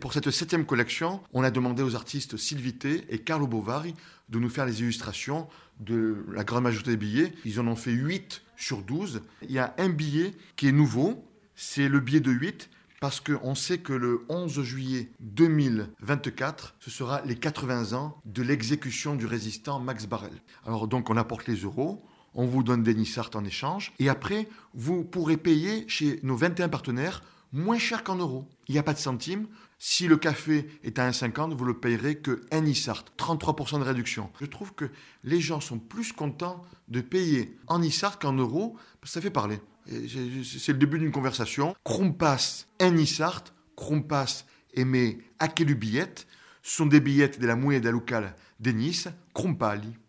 Pour cette septième collection, on a demandé aux artistes Sylvité et Carlo Bovari de nous faire les illustrations de la grande majorité des billets. Ils en ont fait 8 sur 12. Il y a un billet qui est nouveau, c'est le billet de 8 parce qu'on sait que le 11 juillet 2024, ce sera les 80 ans de l'exécution du résistant Max Barrel. Alors donc on apporte les euros, on vous donne des Nissart en échange, et après vous pourrez payer chez nos 21 partenaires moins cher qu'en euros. Il n'y a pas de centimes. Si le café est à 1,50, vous le payerez que 1 Issart, 33% de réduction. Je trouve que les gens sont plus contents de payer en Issart qu'en euros, parce que ça fait parler. C'est le début d'une conversation. Krumpas, un Issart, Krumpas aimé à quelle billette sont des billettes de la monnaie locale de Nice, Krumpali.